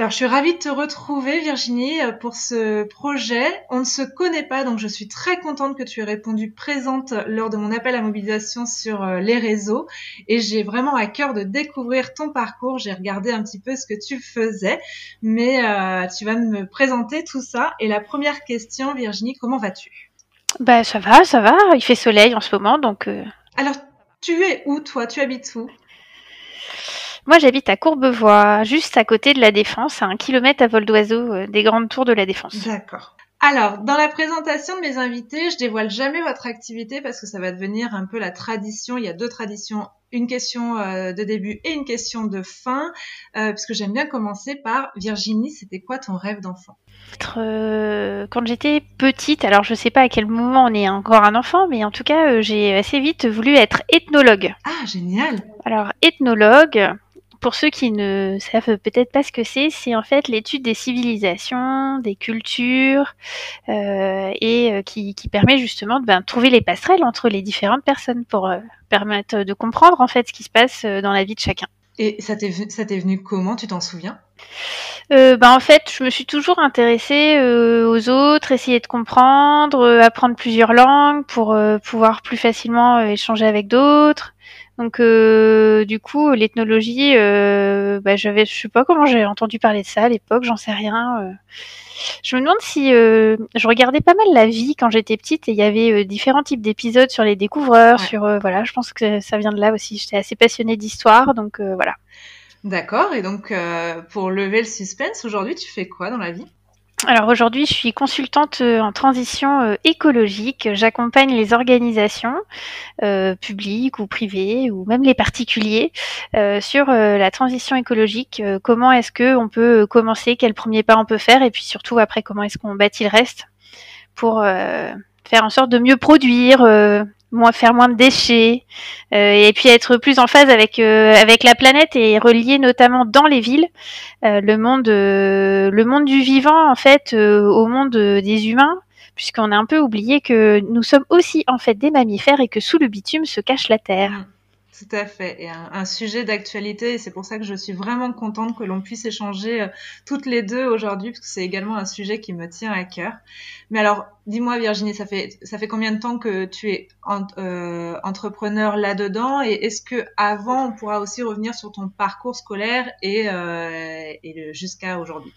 Alors, je suis ravie de te retrouver, Virginie, euh, pour ce projet. On ne se connaît pas, donc je suis très contente que tu aies répondu présente lors de mon appel à mobilisation sur euh, les réseaux. Et j'ai vraiment à cœur de découvrir ton parcours. J'ai regardé un petit peu ce que tu faisais, mais euh, tu vas me présenter tout ça. Et la première question, Virginie, comment vas-tu? Bah, ça va, ça va. Il fait soleil en ce moment, donc. Alors, tu es où, toi? Tu habites où? Moi, j'habite à Courbevoie, juste à côté de la Défense, à un kilomètre à vol d'oiseau euh, des grandes tours de la Défense. D'accord. Alors, dans la présentation de mes invités, je dévoile jamais votre activité parce que ça va devenir un peu la tradition. Il y a deux traditions, une question euh, de début et une question de fin, euh, puisque j'aime bien commencer par Virginie, c'était quoi ton rêve d'enfant? Quand j'étais petite, alors je sais pas à quel moment on est encore un enfant, mais en tout cas, j'ai assez vite voulu être ethnologue. Ah, génial Alors, ethnologue, pour ceux qui ne savent peut-être pas ce que c'est, c'est en fait l'étude des civilisations, des cultures, euh, et euh, qui, permet justement de ben, trouver les passerelles entre les différentes personnes pour euh, permettre de comprendre en fait ce qui se passe dans la vie de chacun. Et ça t'est venu comment? Tu t'en souviens? Ben en fait, je me suis toujours intéressée aux autres, essayer de comprendre, apprendre plusieurs langues pour pouvoir plus facilement échanger avec d'autres. Donc euh, du coup, l'ethnologie, euh, bah, j'avais, je sais pas comment j'ai entendu parler de ça à l'époque, j'en sais rien. Euh. Je me demande si je regardais pas mal la vie quand j'étais petite et il y avait différents types d'épisodes sur les découvreurs, sur voilà, je pense que ça vient de là aussi. J'étais assez passionnée d'histoire, donc voilà. D'accord. Et donc pour lever le suspense, aujourd'hui, tu fais quoi dans la vie? Alors aujourd'hui, je suis consultante euh, en transition euh, écologique. J'accompagne les organisations euh, publiques ou privées ou même les particuliers sur la transition écologique. comment est-ce que on peut commencer Quel premier pas on peut faire Et puis surtout après, comment est-ce qu'on bâtit le reste pour faire en sorte de mieux produire, moins faire moins de déchets euh, et puis être plus en phase avec euh, avec la planète et relier notamment dans les villes euh, le monde le monde du vivant en fait au monde des humains puisqu'on a un peu oublié que nous sommes aussi en fait des mammifères et que sous le bitume se cache la terre. Tout à fait. Et un, sujet d'actualité, et c'est pour ça que je suis vraiment contente que l'on puisse échanger euh, toutes les deux aujourd'hui, parce que c'est également un sujet qui me tient à cœur. Mais alors, dis-moi Virginie, ça fait, ça fait combien de temps que tu es euh, entrepreneur là-dedans? Et est-ce que avant, on pourra aussi revenir sur ton parcours scolaire et, euh, et jusqu'à aujourd'hui?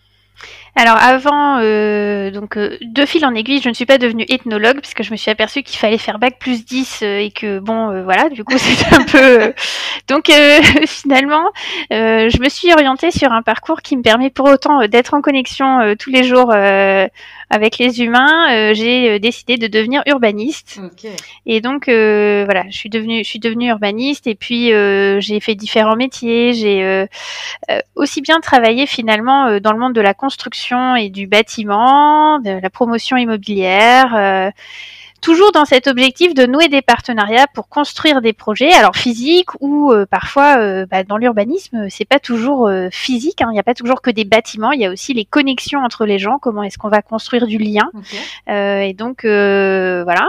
Alors avant, euh, donc euh, de fil en aiguille, je ne suis pas devenue ethnologue puisque je me suis aperçue qu'il fallait faire bac plus 10 euh, et que bon, voilà, du coup c'était un peu. donc finalement, je me suis orientée sur un parcours qui me permet pour autant d'être en connexion tous les jours avec les humains. J'ai décidé de devenir urbaniste. Et donc voilà, je suis devenue, je suis devenue urbaniste et puis j'ai fait différents métiers. J'ai aussi bien travaillé finalement dans le monde de la construction et du bâtiment, de la promotion immobilière. Euh, toujours dans cet objectif de nouer des partenariats pour construire des projets, alors physiques ou euh, parfois euh, bah, dans l'urbanisme, c'est pas toujours physique. Hein. Il n'y a pas toujours que des bâtiments. Il y a aussi les connexions entre les gens. Comment est-ce qu'on va construire du lien? Et donc voilà.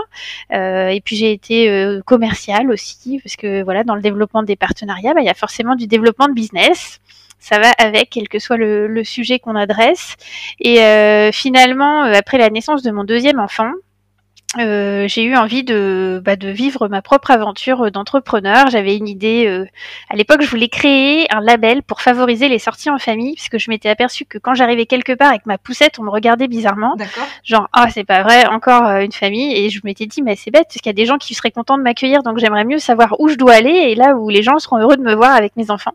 et puis j'ai été commercial aussi parce que voilà, dans le développement des partenariats, bah, il y a forcément du développement de business ça va avec, quel que soit le, sujet qu'on adresse. Et euh, finalement, euh, après la naissance de mon deuxième enfant, euh, j'ai eu envie de, bah, de vivre ma propre aventure d'entrepreneur. J'avais une idée. Euh, à l'époque, je voulais créer un label pour favoriser les sorties en famille, puisque je m'étais aperçue que quand j'arrivais quelque part avec ma poussette, on me regardait bizarrement. Genre, ah, c'est pas vrai, encore euh, une famille. Et je m'étais dit, mais c'est bête, parce qu'il y a des gens qui seraient contents de m'accueillir, donc j'aimerais mieux savoir où je dois aller et là où les gens seront heureux de me voir avec mes enfants.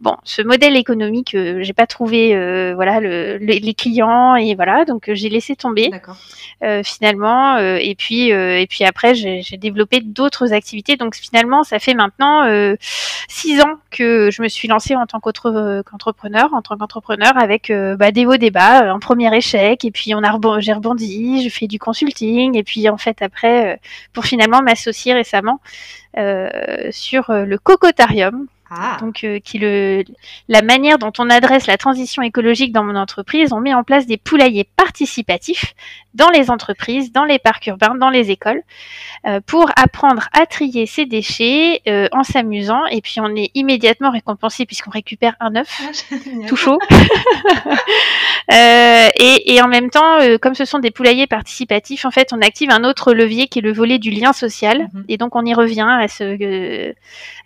Bon, ce modèle économique, euh, j'ai pas trouvé, euh, voilà, le, le- les clients et voilà, donc euh, j'ai laissé tomber euh, finalement. Et puis euh, et puis après, j'ai développé d'autres activités. Donc finalement, ça fait maintenant euh, six ans que je me suis lancée en tant euh, qu'entrepreneur, en tant qu'entrepreneur, avec bah, des hauts des bas, un premier échec, et puis on a j'ai rebondi, je fais du consulting, et puis en fait après, pour finalement m'associer récemment sur le cocotarium, Ah. donc euh, qui le la manière dont on adresse la transition écologique dans mon entreprise, on met en place des poulaillers participatifs dans les entreprises, dans les parcs urbains, dans les écoles, euh, pour apprendre à trier ses déchets euh, en s'amusant. Et puis on est immédiatement récompensé puisqu'on récupère un œuf Ah, tout chaud. Et, et en même temps, comme ce sont des poulaillers participatifs, en fait, on active un autre levier qui est le volet du lien social. Mhm. Et donc, on y revient à, ce,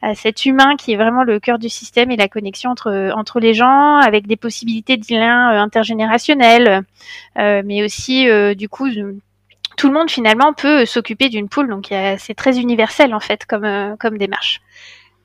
à cet humain qui est vraiment le cœur du système et la connexion entre, les gens, avec des possibilités de lien euh, intergénérationnel, euh, mais aussi, euh, du coup, tout le monde finalement peut s'occuper d'une poule. Donc, c'est très universel en fait comme démarche.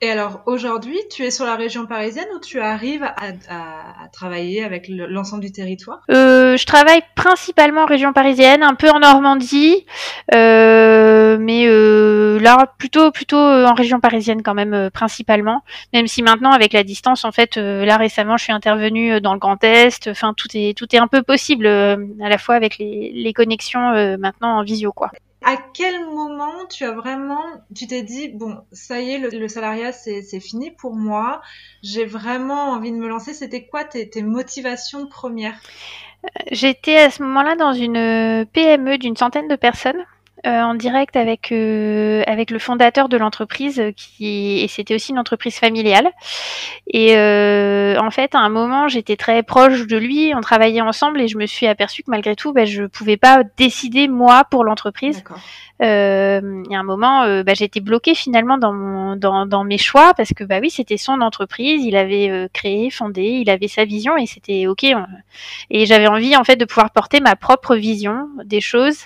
Et alors aujourd'hui, tu es sur la région parisienne ou tu arrives à, travailler avec le- l'ensemble du territoire? Euh, je travaille principalement en région parisienne, un peu en Normandie, euh, mais euh, là plutôt plutôt euh, en région parisienne quand même principalement. Même si maintenant avec la distance, en fait, là récemment, je suis intervenue dans le Grand Est. Enfin, tout est tout est un peu possible à la fois avec les, les connexions maintenant en visio quoi. À quel moment tu as vraiment, tu t'es dit, bon, ça y est, le, salariat, c'est fini pour moi, j'ai vraiment envie de me lancer. C'était quoi tes, motivations premières? J'étais à ce moment-là dans une euh, PME d'une centaine de personnes. Euh, en direct avec euh, avec le fondateur de l'entreprise euh, qui et c'était aussi une entreprise familiale et euh, en fait à un moment j'étais très proche de lui on travaillait ensemble et je me suis aperçue que malgré tout ben, je pouvais pas décider moi pour l'entreprise il y a un moment, euh, bah, j'étais bloquée finalement dans, mon, dans, dans mes choix parce que bah oui, c'était son entreprise, il avait euh, créé, fondé, il avait sa vision et c'était ok. on- Et j'avais envie en fait de pouvoir porter ma propre vision des choses.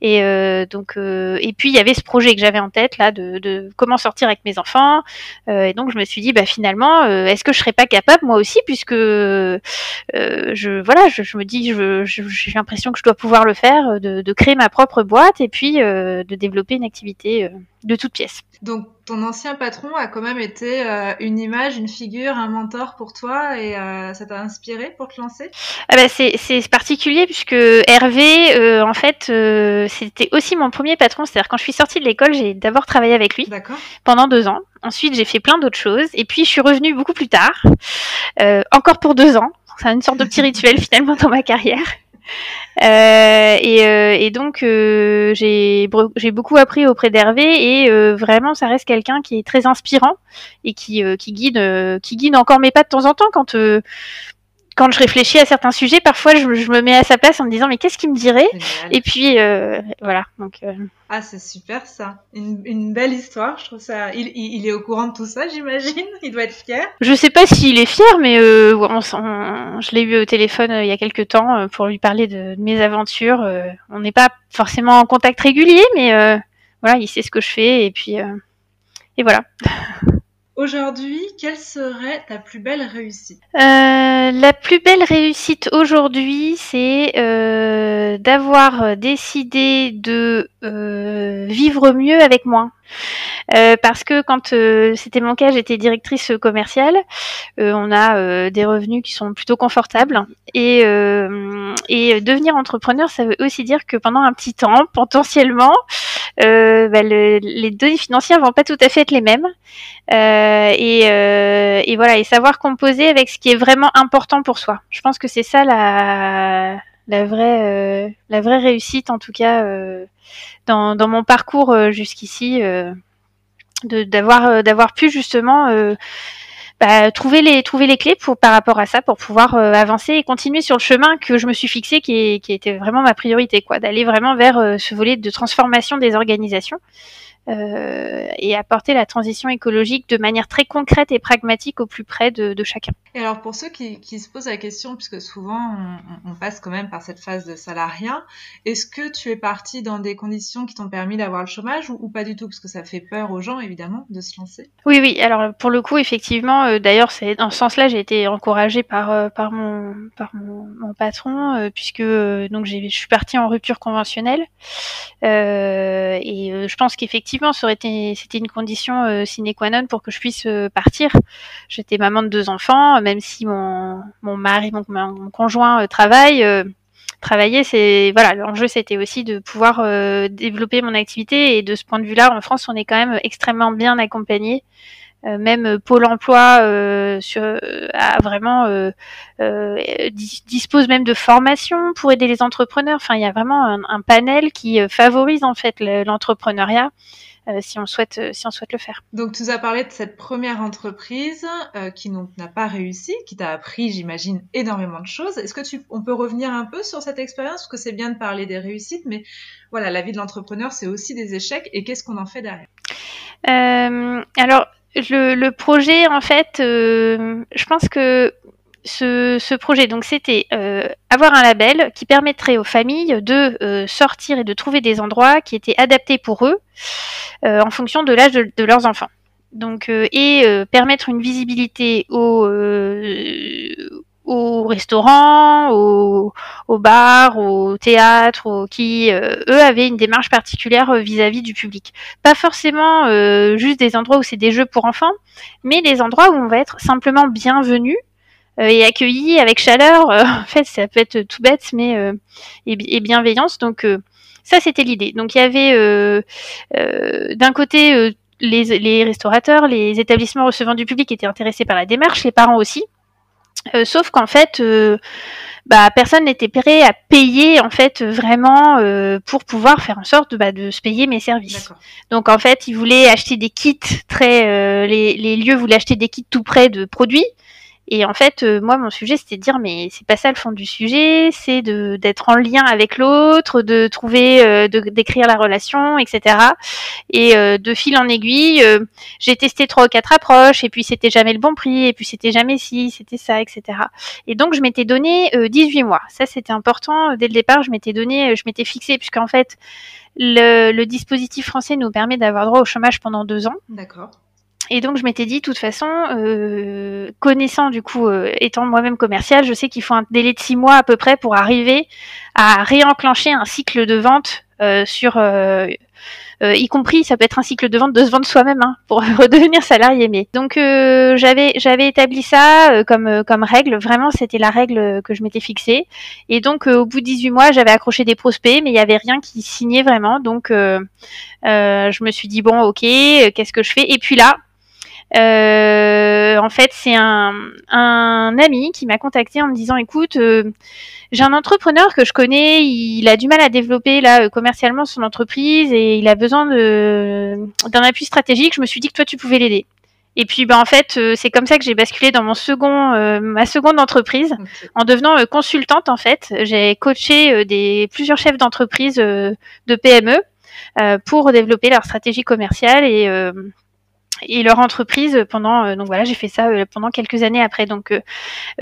Et euh, euh, et puis il y avait ce projet que j'avais en tête là de, comment sortir avec mes enfants. Euh, et donc je me suis dit bah finalement, euh, est-ce que je serais pas capable moi aussi puisque je voilà, je, me dis, je- je- j'ai l'impression que je dois pouvoir le faire, de, de créer ma propre boîte et puis de développer une activité de toute pièce. Donc ton ancien patron a quand même été euh, une image, une figure, un mentor pour toi et euh, ça t'a inspiré pour te lancer? Ah bah c'est particulier puisque Hervé, euh, en fait, euh, c'était aussi mon premier patron. C'est-à-dire quand je suis sortie de l'école, j'ai d'abord travaillé avec lui pendant deux ans. Ensuite, j'ai fait plein d'autres choses. Et puis, je suis revenue beaucoup plus tard, euh, encore pour deux ans. C'est une sorte de petit rituel finalement dans ma carrière. Euh, et, euh, et donc, euh, j'ai beaucoup appris auprès d'Hervé et euh, vraiment, ça reste quelqu'un qui est très inspirant et qui, qui, guide, qui guide encore mes pas de temps en temps quand, quand je réfléchis à certains sujets. Parfois, je, je me mets à sa place en me disant, mais qu'est-ce qu'il me dirait Génial. Et puis, euh, voilà. Donc, euh, Ah, c'est super ça. Une, une belle histoire, je trouve ça. Il, il, il est au courant de tout ça, j'imagine. Il doit être fier. Je sais pas s'il est fier, mais euh, on, je l'ai eu au téléphone euh, il y a quelques temps euh, pour lui parler de, de mes aventures. Euh, on n'est pas forcément en contact régulier, mais euh, voilà, il sait ce que je fais et puis euh, et voilà. Aujourd'hui, quelle serait ta plus belle réussite? Euh, la plus belle réussite aujourd'hui, c'est euh, d'avoir décidé de euh, vivre mieux avec moins. Euh, parce que quand euh, c'était mon cas, j'étais directrice commerciale. Euh, on a euh, des revenus qui sont plutôt confortables et, euh, et devenir entrepreneur, ça veut aussi dire que pendant un petit temps, potentiellement, euh, bah, le- les données financières vont pas tout à fait être les mêmes. Euh, et, euh, et voilà, et savoir composer avec ce qui est vraiment important pour soi. Je pense que c'est ça la, la vraie, euh, la vraie réussite en tout cas euh, dans, dans mon parcours euh, jusqu'ici, d'avoir, d'avoir pu justement bah, trouver les trouver les clés pour par rapport à ça pour pouvoir avancer et continuer sur le chemin que je me suis fixé qui, qui était vraiment ma priorité quoi. D'aller vraiment vers ce volet de transformation des organisations euh, et apporter la transition écologique de manière très concrète et pragmatique au plus près de, de chacun. Et alors pour ceux qui, qui, se posent la question, puisque souvent on, on, passe quand même par cette phase de salariat, est-ce que tu es parti dans des conditions qui t'ont permis d'avoir le chômage ou, ou, pas du tout? Parce que ça fait peur aux gens évidemment de se lancer. Oui, oui. Alors pour le coup, effectivement, euh, d'ailleurs, c'est dans ce sens-là, j'ai été encouragée par euh, par mon par mon, mon patron, puisque donc je suis partie en rupture conventionnelle et je pense qu'effectivement c'était une condition euh, sine qua non pour que je puisse euh, partir. J'étais maman de deux enfants, même si mon, mon mari, mon, mon conjoint euh, travaille. travailler, c'est voilà, l'enjeu c'était aussi de pouvoir développer mon activité et de ce point de vue-là, en France, on est quand même extrêmement bien accompagné. Même Pôle Emploi a vraiment dispose même de formations pour aider les entrepreneurs. Enfin, il y a vraiment un, panel qui favorise en fait l'entrepreneuriat. Si on souhaite euh, si on souhaite le faire. Donc tu nous as parlé de cette première entreprise euh, qui n'a pas réussi, qui t'a appris, j'imagine, énormément de choses. Est-ce que tu on peut revenir un peu sur cette expérience? Parce que c'est bien de parler des réussites, mais voilà, la vie de l'entrepreneur, c'est aussi des échecs. Et qu'est-ce qu'on en fait derrière? Euh, Alors le, le, projet, en fait, euh, je pense que ce, projet, donc c'était euh, avoir un label qui permettrait aux familles de euh, sortir et de trouver des endroits qui étaient adaptés pour eux euh, en fonction de l'âge de, leurs enfants. Donc et permettre une visibilité aux restaurants, aux, bars, aux théâtres, aux, qui eux avaient une démarche particulière vis-à-vis -vis du public. Pas forcément juste des endroits où c'est des jeux pour enfants, mais des endroits où on va être simplement bienvenu et accueilli avec chaleur. Euh, en fait, ça peut être tout bête, mais euh, et, et, bienveillance. Donc ça, c'était l'idée. Donc il y avait d'un côté les, les, restaurateurs, les établissements recevant du public étaient intéressés par la démarche, les parents aussi. Euh, sauf qu'en fait, euh, bah, personne n'était prêt à payer en fait vraiment euh, pour pouvoir faire en sorte de, bah, de se payer mes services. Donc en fait, ils voulaient acheter des kits très, les, les, lieux voulaient acheter des kits tout près de produits et en fait, euh, moi, mon sujet, c'était de dire, mais c'est pas ça le fond du sujet, c'est de d'être en lien avec l'autre, de trouver, euh, de d'écrire la relation, etc. Et euh, de fil en aiguille, euh, j'ai testé trois ou quatre approches, et puis c'était jamais le bon prix, et puis c'était jamais ci, c'était ça, etc. Et donc, je m'étais donné 18 mois. Ça, c'était important. Dès le départ, je m'étais donné, je m'étais fixé, puisqu'en fait, le, le dispositif français nous permet d'avoir droit au chômage pendant deux ans. D'accord. Et donc je m'étais dit, de toute façon, euh, connaissant du coup, euh, étant moi-même commercial, je sais qu'il faut un délai de six mois à peu près pour arriver à réenclencher un cycle de vente euh, sur, euh, euh, y compris, ça peut être un cycle de vente de se vendre soi-même hein, pour redevenir salarié. Mais donc j'avais j'avais établi ça comme comme règle. Vraiment, c'était la règle que je m'étais fixée. Et donc au bout de 18 mois, j'avais accroché des prospects, mais il y avait rien qui signait vraiment. Donc je me suis dit bon, ok, qu'est-ce que je fais? Et puis là euh, en fait, c'est un, un, ami qui m'a contacté en me disant écoute, euh, j'ai un entrepreneur que je connais, il a du mal à développer là euh, commercialement son entreprise et il a besoin d'un appui stratégique. Je me suis dit que toi tu pouvais l'aider. Et puis, ben, en fait, euh, c'est comme ça que j'ai basculé dans mon second, euh, ma seconde entreprise, okay. en devenant euh, consultante. En fait, j'ai coaché des plusieurs chefs d'entreprise de PME pour développer leur stratégie commerciale et et leur entreprise pendant euh, donc voilà j'ai fait ça euh, pendant quelques années après donc euh,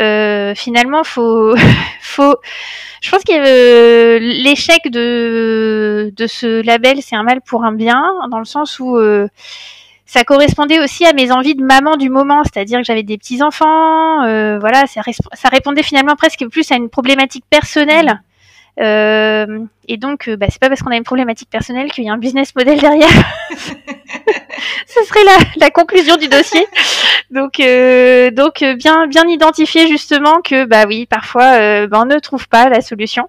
euh finalement faut faut je pense que l'échec de de ce label c'est un mal pour un bien dans le sens où ça correspondait aussi à mes envies de maman du moment, c'est-à-dire que j'avais des petits enfants, voilà, ça, ça, répondait finalement presque plus à une problématique personnelle. Euh, et donc, bah, c'est pas parce qu'on a une problématique personnelle qu'il y a un business model derrière. Ce serait la, la, conclusion du dossier. Donc, euh, donc euh, bien, bien identifier justement que, bah oui, parfois, euh, bah, on ne trouve pas la solution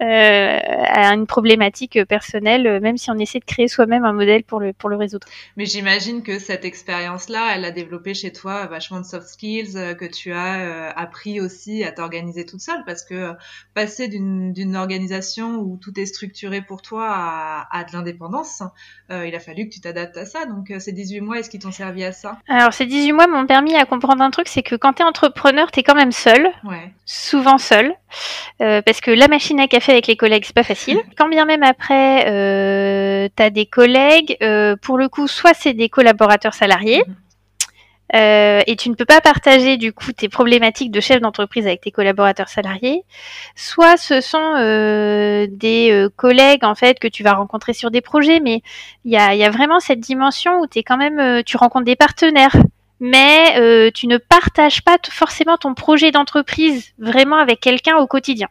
à une problématique personnelle, même si on essaie de créer soi-même un modèle pour le, pour le résoudre. Mais j'imagine que cette expérience-là, elle a développé chez toi vachement de soft skills que tu as appris aussi à t'organiser toute seule, parce que passer d'une organisation où tout est structuré pour toi à, à de l'indépendance, il a fallu que tu t'adaptes à ça. Donc, c'est 18 mois, est-ce qu'ils t'ont servi à ça Alors, ces 18 mois m'ont permis à comprendre un truc, c'est que quand tu es entrepreneur, tu es quand même seul, Ouais. souvent seul, euh, parce que la machine à café avec les collègues, c'est pas facile. Quand bien même après, euh, tu as des collègues, euh, pour le coup, soit c'est des collaborateurs salariés, Mhm. Euh, et tu ne peux pas partager du coup tes problématiques de chef d'entreprise avec tes collaborateurs salariés, soit ce sont euh, des euh, collègues en fait que tu vas rencontrer sur des projets, mais il y a, vraiment cette dimension où es quand même, tu rencontres des partenaires, mais tu ne partages pas forcément ton projet d'entreprise vraiment avec quelqu'un au quotidien.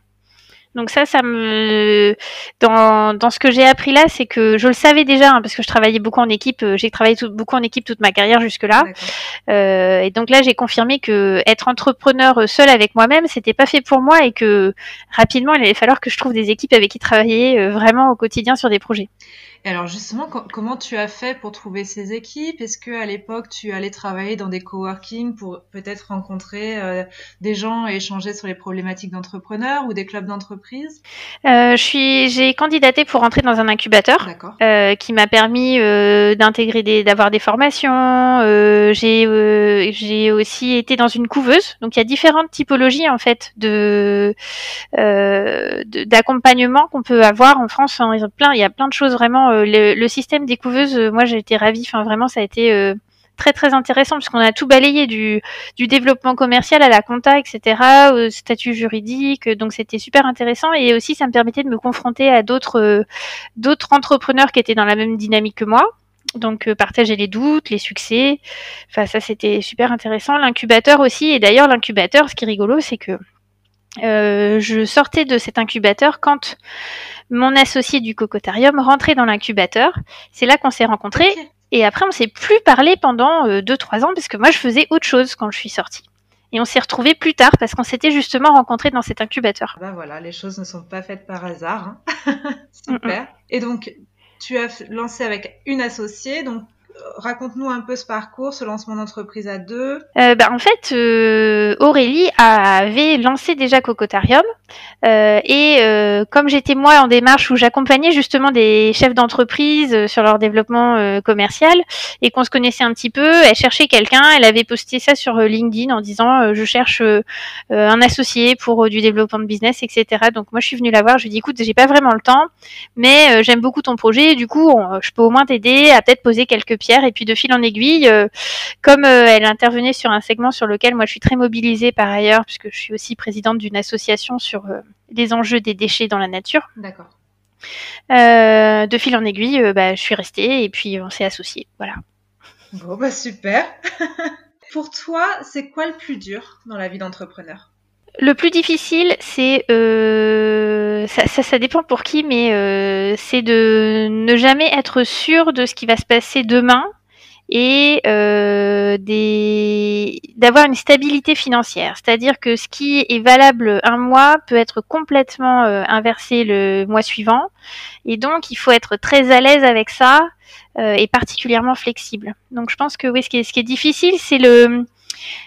Donc ça, ça me dans, dans ce que j'ai appris là, c'est que je le savais déjà hein, parce que je travaillais beaucoup en équipe. euh, J'ai travaillé tout- beaucoup en équipe toute ma carrière jusque là. Euh, et donc là, j'ai confirmé que être entrepreneur euh, seul avec moi-même, c'était pas fait pour moi et que rapidement, il allait falloir que je trouve des équipes avec qui travailler euh, vraiment au quotidien sur des projets. Et alors justement, co- comment tu as fait pour trouver ces équipes? Est-ce que à l'époque tu allais travailler dans des coworking pour peut-être rencontrer euh, des gens et échanger sur les problématiques d'entrepreneurs ou des clubs d'entreprise? Euh, je suis, j'ai candidaté pour entrer dans un incubateur. Euh, qui m'a permis d'intégrer des, d'avoir des formations. J'ai, j'ai aussi été dans une couveuse. Donc il y a différentes typologies en fait de, d'accompagnement qu'on peut avoir en France. Enfin, il y a plein, il y a plein de choses vraiment. Euh, le, système des couveuses, euh, moi j'ai été ravie. Enfin vraiment, ça a été euh, très très intéressant puisqu'on a tout balayé du, développement commercial à la compta, etc., au statut juridique. Donc c'était super intéressant et aussi ça me permettait de me confronter à d'autres d'autres entrepreneurs qui étaient dans la même dynamique que moi. Donc partager les doutes, les succès. Enfin ça c'était super intéressant. L'incubateur aussi et d'ailleurs l'incubateur, ce qui est rigolo, c'est que euh, je sortais de cet incubateur quand mon associé du cocotarium rentrait dans l'incubateur. C'est là qu'on s'est rencontrés et après on s'est plus parlé pendant 2-3 ans parce que moi je faisais autre chose quand je suis sortie. Et on s'est retrouvés plus tard parce qu'on s'était justement rencontrés dans cet incubateur. Ah Bah voilà, les choses ne sont pas faites par hasard. hein. Super. Et donc tu as lancé avec une associée. Donc euh, raconte-nous un peu ce parcours, ce lancement d'entreprise à deux. Euh, bah, en fait, euh, Aurélie avait lancé déjà Cocotarium euh, et comme j'étais moi en démarche où j'accompagnais justement des chefs d'entreprise sur leur développement commercial et qu'on se connaissait un petit peu, elle cherchait quelqu'un, elle avait posté ça sur LinkedIn en disant je cherche un associé pour du développement de business, etc. Donc moi je suis venue la voir, je lui ai dit écoute j'ai pas vraiment le temps, mais j'aime beaucoup ton projet, du coup je peux au moins t'aider à peut-être poser quelques et puis de fil en aiguille. euh, comme euh, elle intervenait sur un segment sur lequel moi je suis très mobilisée par ailleurs, puisque je suis aussi présidente d'une association sur euh, les enjeux des déchets dans la nature, D'accord. de fil en aiguille, bah, je suis restée et puis on s'est associés. Voilà. Bon bah super. Pour toi, c'est quoi le plus dur dans la vie d'entrepreneur? Le plus difficile, c'est euh, ça, ça, dépend pour qui, mais euh, c'est de ne jamais être sûr de ce qui va se passer demain et euh, d'avoir une stabilité financière. C'est-à-dire que ce qui est valable un mois peut être complètement inversé le mois suivant, et donc il faut être très à l'aise avec ça et particulièrement flexible. Donc je pense que oui, ce qui est, ce qui est difficile, c'est le-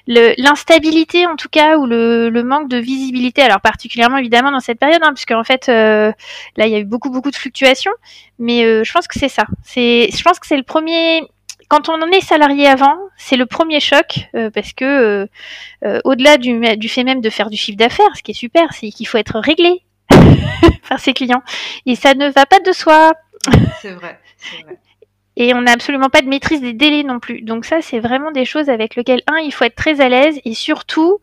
l'instabilité en tout cas ou le, manque de visibilité alors particulièrement évidemment dans cette période hein, puisque en fait euh, là il y a eu beaucoup beaucoup de fluctuations mais euh, je pense que c'est ça. Je pense que c'est le premier quand on en est salarié avant, c'est le premier choc euh, parce que au-delà du, du fait même de faire du chiffre d'affaires, ce qui est super, c'est qu'il faut être réglé par ses clients. Et ça ne va pas de soi. C'est vrai. Et on n'a absolument pas de maîtrise des délais non plus. Donc ça, c'est vraiment des choses avec lesquelles un, il faut être très à l'aise et surtout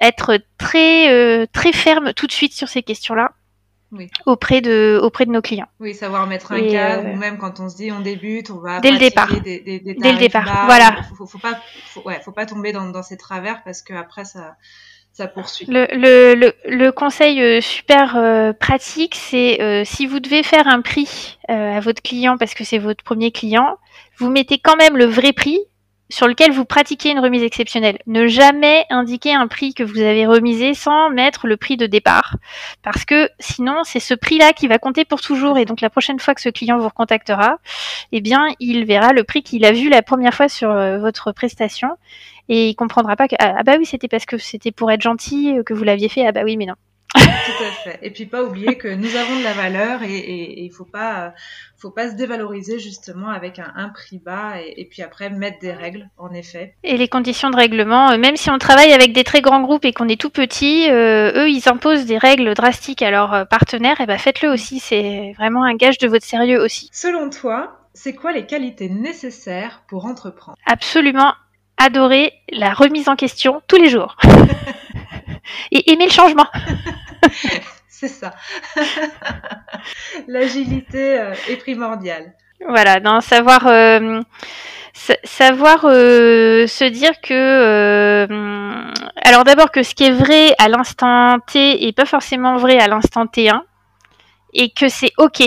être très euh, très ferme tout de suite sur ces questions-là Oui. auprès de auprès de nos clients. Oui, savoir mettre un Et, cadre, euh, ou même quand on se dit on débute, on va Dès le départ. Des, des, des Dès le départ, bas. voilà. Faut, faut, faut pas, faut, ouais, faut pas tomber dans, dans ces travers parce que après ça, Le, le, conseil euh, super euh, pratique, c'est euh, si vous devez faire un prix à votre client parce que c'est votre premier client, vous mettez quand même le vrai prix sur lequel vous pratiquez une remise exceptionnelle. Ne jamais indiquer un prix que vous avez remisé sans mettre le prix de départ. Parce que sinon, c'est ce prix-là qui va compter pour toujours. Et donc, la prochaine fois que ce client vous recontactera, eh bien, il verra le prix qu'il a vu la première fois sur votre prestation. Et il comprendra pas que, ah, ah bah oui, c'était parce que c'était pour être gentil euh, que vous l'aviez fait. Ah bah oui, mais non. Tout à fait. Et puis pas oublier que nous avons de la valeur et il faut pas faut pas se dévaloriser justement avec un, prix bas et, puis après mettre des règles en effet. Et les conditions de règlement, euh, même si on travaille avec des très grands groupes et qu'on est tout petit, euh, eux ils imposent des règles drastiques à leurs euh, partenaires, et ben faites-le aussi, c'est vraiment un gage de votre sérieux aussi. Selon toi, c'est quoi les qualités nécessaires pour entreprendre? Absolument adorer la remise en question tous les jours. et aimer le changement. c'est ça. L'agilité euh, est primordiale. Voilà, dans savoir euh, savoir euh, se dire que alors d'abord que ce qui est vrai à l'instant T est pas forcément vrai à l'instant T1 et que c'est ok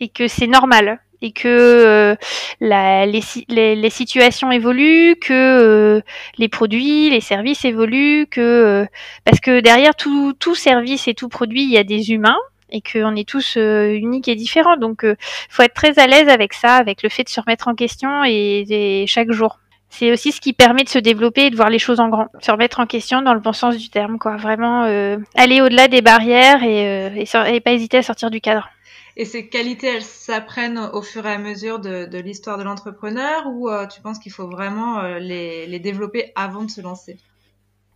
et que c'est normal et que euh, la, les, les, situations évoluent, que euh, les produits, les services évoluent, que euh, parce que derrière tout, tout service et tout produit, il y a des humains et qu'on est tous uniques et différents. Donc, faut être très à l'aise avec ça, avec le fait de se remettre en question et, et chaque jour. C'est aussi ce qui permet de se développer et de voir les choses en grand, se remettre en question dans le bon sens du terme, quoi. Vraiment aller au-delà des barrières et, et, et pas hésiter à sortir du cadre. Et ces qualités, elles s'apprennent au fur et à mesure de, l'histoire de l'entrepreneur ou euh, tu penses qu'il faut vraiment euh, les, développer avant de se lancer?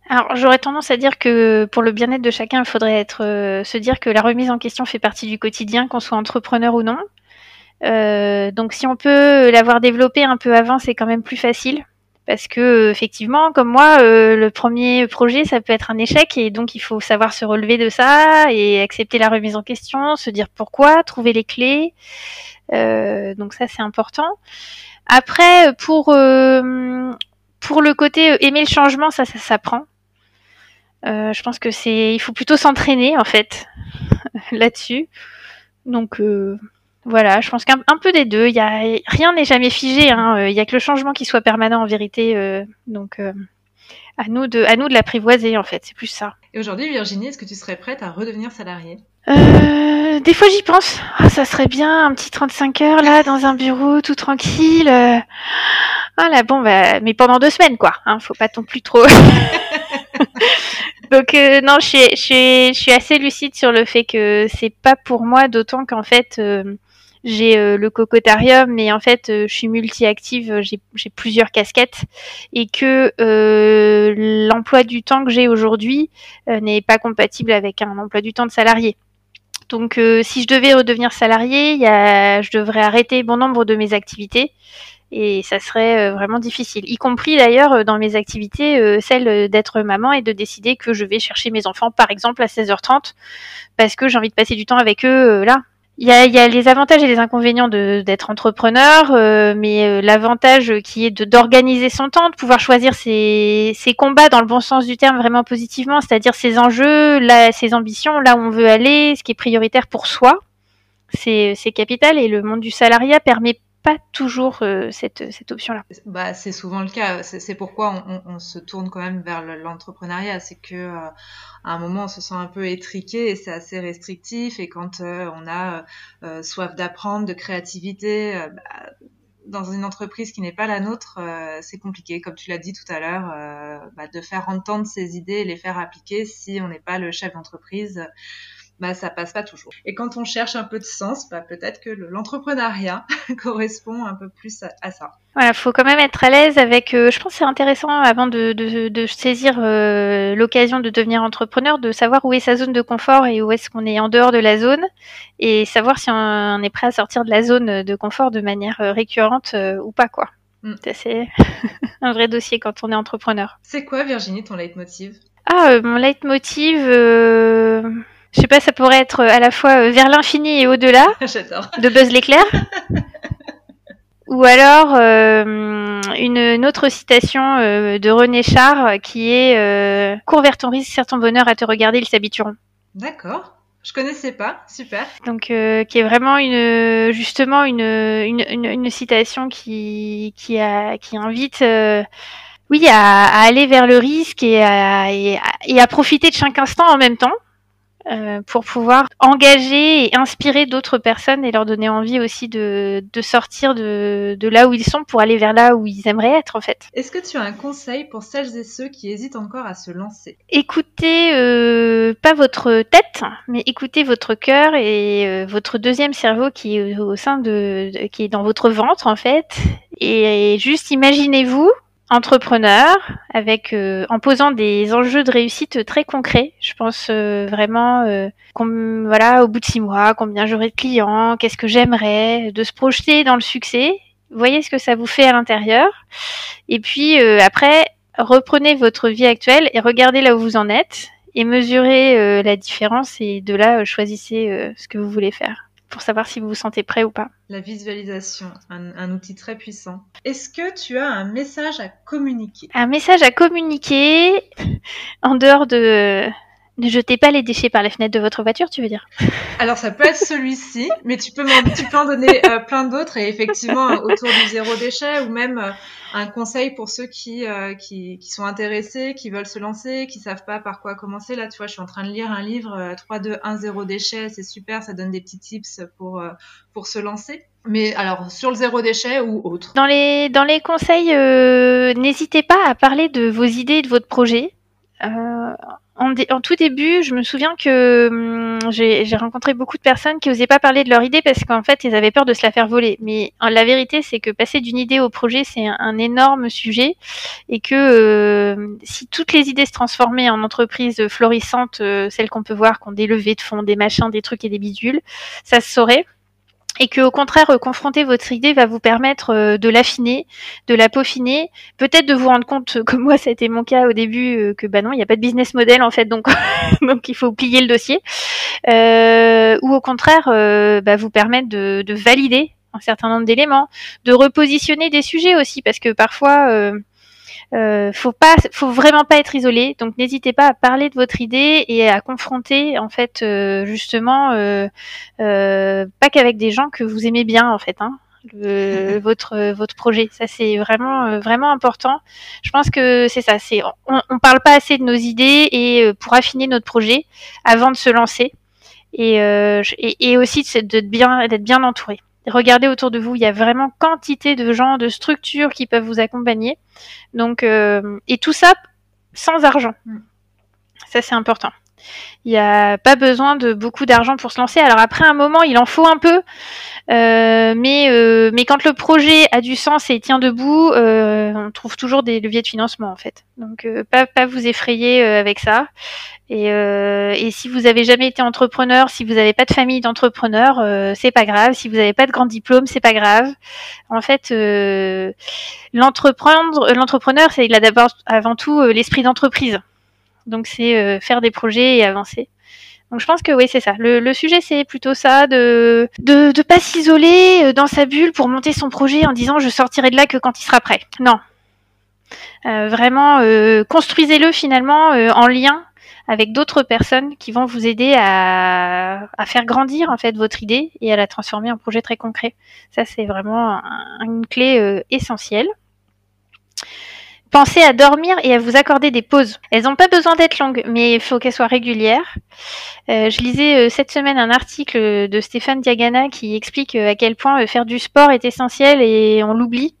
Alors j'aurais tendance à dire que pour le bien-être de chacun, il faudrait euh, se dire que la remise en question fait partie du quotidien, qu'on soit entrepreneur ou non. donc si on peut l'avoir développé un peu avant, c'est quand même plus facile parce que effectivement, comme moi, euh, le premier projet, ça peut être un échec et donc il faut savoir se relever de ça et accepter la remise en question, se dire pourquoi, trouver les clés. Euh, donc ça, c'est important. Après, pour euh, pour le côté aimer le changement, ça, ça s'apprend. je pense que c'est, il faut plutôt s'entraîner en fait là-dessus. Donc voilà, je pense qu'un peu des deux. Y a, rien n'est jamais figé. Hein. Euh, il y a que le changement qui soit permanent en vérité. Euh, donc, euh, à nous de, à nous de l'apprivoiser en fait. C'est plus ça. Et aujourd'hui, Virginie, est-ce que tu serais prête à redevenir salariée? Des fois, j'y pense. Ah, ça serait bien un petit 35 heures là, dans un bureau, tout tranquille. Ah là, bon, bah, mais pendant deux semaines, quoi. Hein, faut pas non plus trop. Donc non, je suis, je, suis, je suis assez lucide sur le fait que c'est pas pour moi, d'autant qu'en fait, j'ai euh, le cocotarium, mais en fait, euh, je suis multi-active, euh, j'ai plusieurs casquettes et que l'emploi du temps que j'ai aujourd'hui n'est pas compatible avec un emploi du temps de salarié. Donc, si je devais redevenir salarié, y a, je devrais arrêter bon nombre de mes activités et ça serait vraiment difficile, y compris d'ailleurs dans mes activités, celle d'être maman et de décider que je vais chercher mes enfants, par exemple, à 16h30, parce que j'ai envie de passer du temps avec eux là, il y a, les avantages et les inconvénients d'être entrepreneur, euh, mais euh, l'avantage qui est d'organiser son temps, de pouvoir choisir ses, ses, combats dans le bon sens du terme, vraiment positivement, c'est-à-dire ses enjeux, là, ses ambitions, là où on veut aller, ce qui est prioritaire pour soi, c'est capital. Et le monde du salariat permet pas toujours euh, cette, cette option-là. Bah, c'est souvent le cas. C'est pourquoi on, se tourne quand même vers l'entrepreneuriat. C'est que euh, à un moment, on se sent un peu étriqué et c'est assez restrictif. Et quand euh, on a soif d'apprendre, de créativité, bah, dans une entreprise qui n'est pas la nôtre, c'est compliqué, comme tu l'as dit tout à l'heure, bah, de faire entendre ses idées et les faire appliquer si on n'est pas le chef d'entreprise bah ça passe pas toujours. Et quand on cherche un peu de sens, bah peut-être que l'entrepreneuriat correspond un peu plus à, ça. Voilà, faut quand même être à l'aise avec. Euh, je pense que c'est intéressant avant de, de, de saisir euh, l'occasion de devenir entrepreneur, de savoir où est sa zone de confort et où est-ce qu'on est en dehors de la zone, et savoir si on est prêt à sortir de la zone de confort de manière euh, récurrente ou pas quoi. Mm. C'est un vrai dossier quand on est entrepreneur. C'est quoi Virginie ton leitmotiv? Ah, mon leitmotiv. Je sais pas, ça pourrait être à la fois euh, vers l'infini et au-delà de Buzz l'éclair. Ou alors euh, une, autre citation euh, de René Char qui est euh, Cours vers ton risque, ton bonheur à te regarder, ils s'habitueront. D'accord. Je connaissais pas, super. Donc, qui est vraiment une, justement une, une, une, citation qui, qui, a, qui invite, oui, à, à, aller vers le risque et à, et à, et à profiter de chaque instant en même temps euh, pour pouvoir engager et inspirer d'autres personnes et leur donner envie aussi de, de sortir de, de, là où ils sont pour aller vers là où ils aimeraient être en fait. Est-ce que tu as un conseil pour celles et ceux qui hésitent encore à se lancer? Écoutez euh, pas votre tête, mais écoutez votre cœur et euh, votre deuxième cerveau qui est au sein de, de, qui est dans votre ventre en fait. Et, et juste imaginez-vous entrepreneur avec euh, en posant des enjeux de réussite très concrets. Je pense euh, vraiment euh, voilà au bout de six mois combien j'aurai de clients, qu'est-ce que j'aimerais, de se projeter dans le succès. Voyez ce que ça vous fait à l'intérieur. Et puis après reprenez votre vie actuelle et regardez là où vous en êtes et mesurez la différence et de là choisissez ce que vous voulez faire pour savoir si vous vous sentez prêt ou pas. La visualisation, un, un outil très puissant. Est-ce que tu as un message à communiquer? Un message à communiquer en dehors de ne jetez pas les déchets par les fenêtres de votre voiture, tu veux dire? Alors ça peut être celui-ci, mais tu peux, en, tu peux en donner euh, plein d'autres et effectivement euh, autour du zéro déchet ou même euh, un conseil pour ceux qui, euh, qui, qui, sont intéressés, qui veulent se lancer, qui savent pas par quoi commencer. Là, tu vois, je suis en train de lire un livre 3, 2, 1, 0 déchet, c'est super, ça donne des petits tips pour, pour se lancer. Mais alors, sur le zéro déchet ou autre? Dans les, dans les conseils, n'hésitez pas à parler de vos idées et de votre projet. Euh, en, tout début, je me souviens que hum, j'ai rencontré beaucoup de personnes qui n'osaient pas parler de leur idée parce qu'en fait, ils avaient peur de se la faire voler. Mais la vérité, c'est que passer d'une idée au projet, c'est un, un, énorme sujet et que euh, si toutes les idées se transformaient en entreprises florissantes, euh, celles qu'on peut voir, qui ont des levées de fonds, des machins, des trucs et des bidules, ça se saurait et que au contraire confronter votre idée va vous permettre euh, de l'affiner, de la peaufiner, peut-être de vous rendre compte comme moi ça a été mon cas au début euh, que bah non il n'y a pas de business model en fait donc donc il faut plier le dossier. Euh, ou au contraire euh, bah, vous permettre de, de, valider un certain nombre d'éléments, de repositionner des sujets aussi parce que parfois euh, euh, faut pas, faut vraiment pas être isolé. Donc n'hésitez pas à parler de votre idée et à confronter en fait euh, justement euh, euh pas qu'avec des gens que vous aimez bien en fait. Hein, le, votre votre projet. Ça c'est vraiment euh, vraiment important. Je pense que c'est ça. C'est on, on, parle pas assez de nos idées et pour affiner notre projet avant de se lancer et et, et aussi d'être bien d'être bien entouré. Regardez autour de vous, il y a vraiment quantité de gens, de structures qui peuvent vous accompagner. Donc, euh, et tout ça sans argent. Mm. Ça, c'est important. Il n'y a pas besoin de beaucoup d'argent pour se lancer. Alors après un moment, il en faut un peu, euh, mais euh, mais quand le projet a du sens et tient debout, euh, on trouve toujours des leviers de financement en fait. Donc pas pas vous effrayer avec ça. Et, si vous avez jamais été entrepreneur, si vous n'avez pas de famille d'entrepreneurs, c'est pas grave. Si vous n'avez pas de grand diplôme, c'est pas grave. En fait, l'entrepreneur, c'est il a d'abord avant tout l'esprit d'entreprise. Donc c'est euh, faire des projets et avancer. Donc je pense que oui, c'est ça. Le, sujet, c'est plutôt ça, de de, pas s'isoler euh, dans sa bulle pour monter son projet en disant je sortirai de là que quand il sera prêt. Non. Euh, vraiment, construisez-le finalement en lien avec d'autres personnes qui vont vous aider à, à, faire grandir en fait votre idée et à la transformer en projet très concret. Ça, c'est vraiment un, une clé essentielle. Pensez à dormir et à vous accorder des pauses. Elles n'ont pas besoin d'être longues, mais il faut qu'elles soient régulières. Euh, je lisais euh, cette semaine un article de Stéphane Diagana qui explique euh, à quel point euh, faire du sport est essentiel et on l'oublie.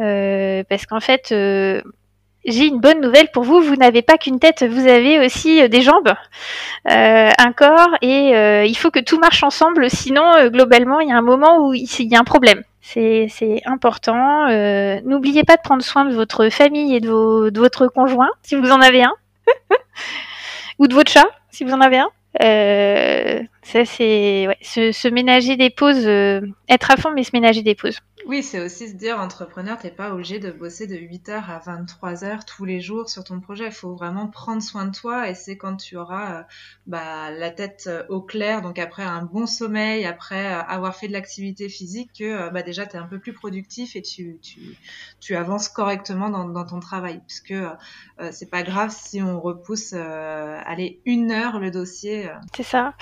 Euh, parce qu'en fait, j'ai une bonne nouvelle pour vous, vous n'avez pas qu'une tête, vous avez aussi des jambes, un corps, et il faut que tout marche ensemble, sinon globalement il y a un moment où il y a un problème. C'est important. Euh, N'oubliez pas de prendre soin de votre famille et de, vos, de votre conjoint, si vous en avez un. Ou de votre chat, si vous en avez un. Euh, ça, c'est ouais, se, se, ménager des pauses, euh, être à fond, mais se ménager des pauses. Oui, c'est aussi se dire, entrepreneur, t'es pas obligé de bosser de 8h à 23h tous les jours sur ton projet. Il faut vraiment prendre soin de toi et c'est quand tu auras euh, bah, la tête euh, au clair, donc après un bon sommeil, après avoir fait de l'activité physique, que bah, déjà tu es un peu plus productif et tu, tu, tu avances correctement dans, dans ton travail. Puisque euh, c'est pas grave si on repousse, allez, une heure le dossier. C'est ça.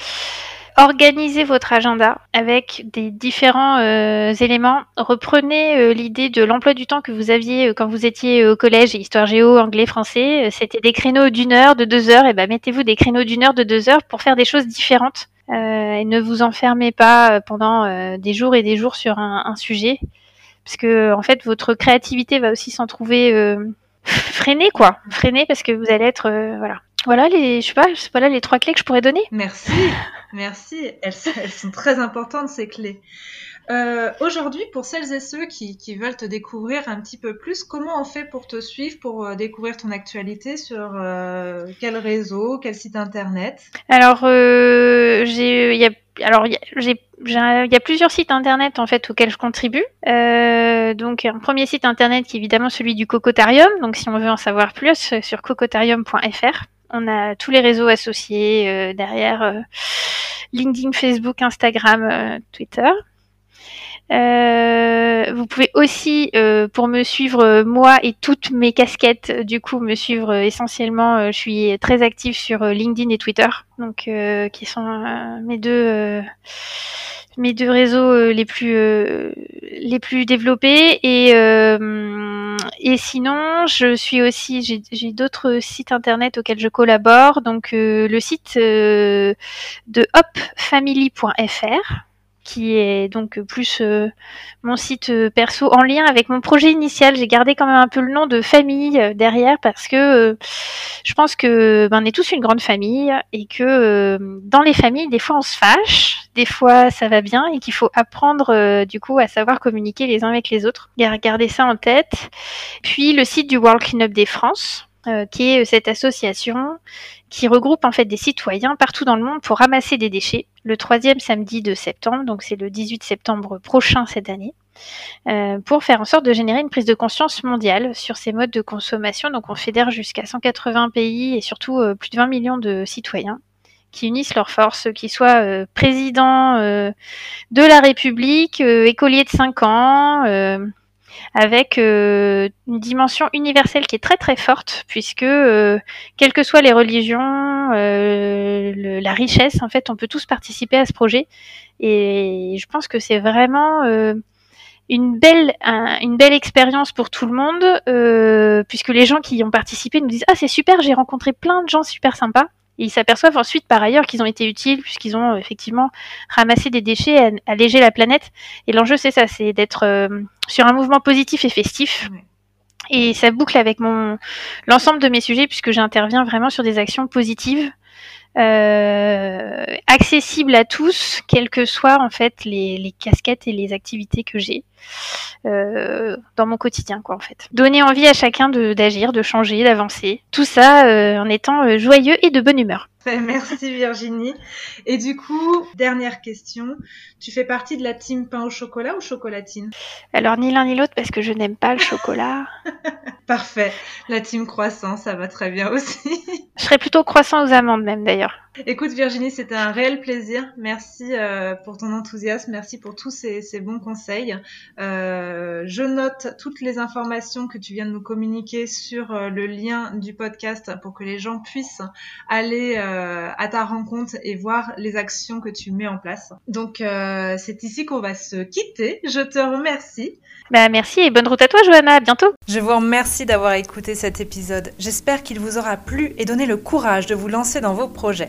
Organisez votre agenda avec des différents euh, éléments. Reprenez euh, l'idée de l'emploi du temps que vous aviez euh, quand vous étiez au collège, histoire géo, anglais, français. C'était des créneaux d'une heure, de deux heures. Et ben mettez-vous des créneaux d'une heure, de deux heures pour faire des choses différentes. et ne vous enfermez pas pendant des jours et des jours sur un, un, sujet, parce que en fait votre créativité va aussi s'en trouver freinée, quoi, freinée parce que vous allez être voilà voilà les, je sais pas, voilà les trois clés que je pourrais donner. Merci, merci. Elles, sont très importantes ces clés. Euh, aujourd'hui, pour celles et ceux qui, veulent te découvrir un petit peu plus, comment on fait pour te suivre, pour euh, découvrir ton actualité sur euh, quel réseau, quel site internet? Alors, j'ai, y a, alors j'ai il y a plusieurs sites internet en fait auxquels je contribue. donc un premier site internet qui est évidemment celui du Cocotarium. Donc si on veut en savoir plus sur cocotarium.fr. On a tous les réseaux associés euh, derrière euh, LinkedIn, Facebook, Instagram, euh, Twitter. vous pouvez aussi, pour me suivre moi et toutes mes casquettes, du coup, me suivre essentiellement. je suis très active sur LinkedIn et Twitter, donc qui sont mes deux mes deux réseaux les plus les plus développés et et sinon, je suis aussi, j'ai d'autres sites internet auxquels je collabore. Donc, euh, le site euh, de hopfamily.fr, qui est donc plus euh, mon site perso en lien avec mon projet initial. J'ai gardé quand même un peu le nom de famille derrière parce que je pense que ben, on est tous une grande famille et que dans les familles, des fois on se fâche, des fois ça va bien et qu'il faut apprendre euh, du coup à savoir communiquer les uns avec les autres. Garder ça en tête. Puis le site du World Cleanup des France, euh, qui est euh, cette association qui regroupe en fait des citoyens partout dans le monde pour ramasser des déchets. Le troisième samedi de septembre, donc c'est le 18 septembre prochain cette année. pour faire en sorte de générer une prise de conscience mondiale sur ces modes de consommation. Donc on fédère jusqu'à 180 pays et surtout plus de 20 millions de citoyens qui unissent leurs forces, qu'ils soient euh, président euh, de la République, euh, écolier de 5 ans, avec une dimension universelle qui est très très forte, puisque quelles que soient les religions, la richesse, en fait, on peut tous participer à ce projet. Et je pense que c'est vraiment une belle, une belle expérience pour tout le monde, puisque les gens qui y ont participé nous disent ah c'est super, j'ai rencontré plein de gens super sympas ils s'aperçoivent ensuite par ailleurs qu'ils ont été utiles puisqu'ils ont effectivement ramassé des déchets, allégé la planète. Et l'enjeu c'est ça, c'est d'être euh, sur un mouvement positif et festif. Et ça boucle avec mon l'ensemble de mes sujets puisque j'interviens vraiment sur des actions positives euh, accessible à tous, quelles que soient en fait les, les casquettes et les activités que j'ai euh, dans mon quotidien, quoi en fait. Donner envie à chacun d'agir, de, changer, d'avancer. Tout ça euh, en étant joyeux et de bonne humeur. Merci Virginie. Et du coup, dernière question, tu fais partie de la team pain au chocolat ou chocolatine? Alors ni l'un ni l'autre parce que je n'aime pas le chocolat. Parfait. La team croissant, ça va très bien aussi. je serais plutôt croissant aux amandes même d'ailleurs. Écoute Virginie, c'était un réel plaisir. Merci euh, pour ton enthousiasme, merci pour tous ces, bons conseils. Euh, je note toutes les informations que tu viens de nous communiquer sur euh, le lien du podcast pour que les gens puissent aller à ta rencontre et voir les actions que tu mets en place. Donc c'est ici qu'on va se quitter. Je te remercie. Bah, merci et bonne route à toi Johanna, à bientôt. Je vous remercie d'avoir écouté cet épisode. J'espère qu'il vous aura plu et donné le courage de vous lancer dans vos projets.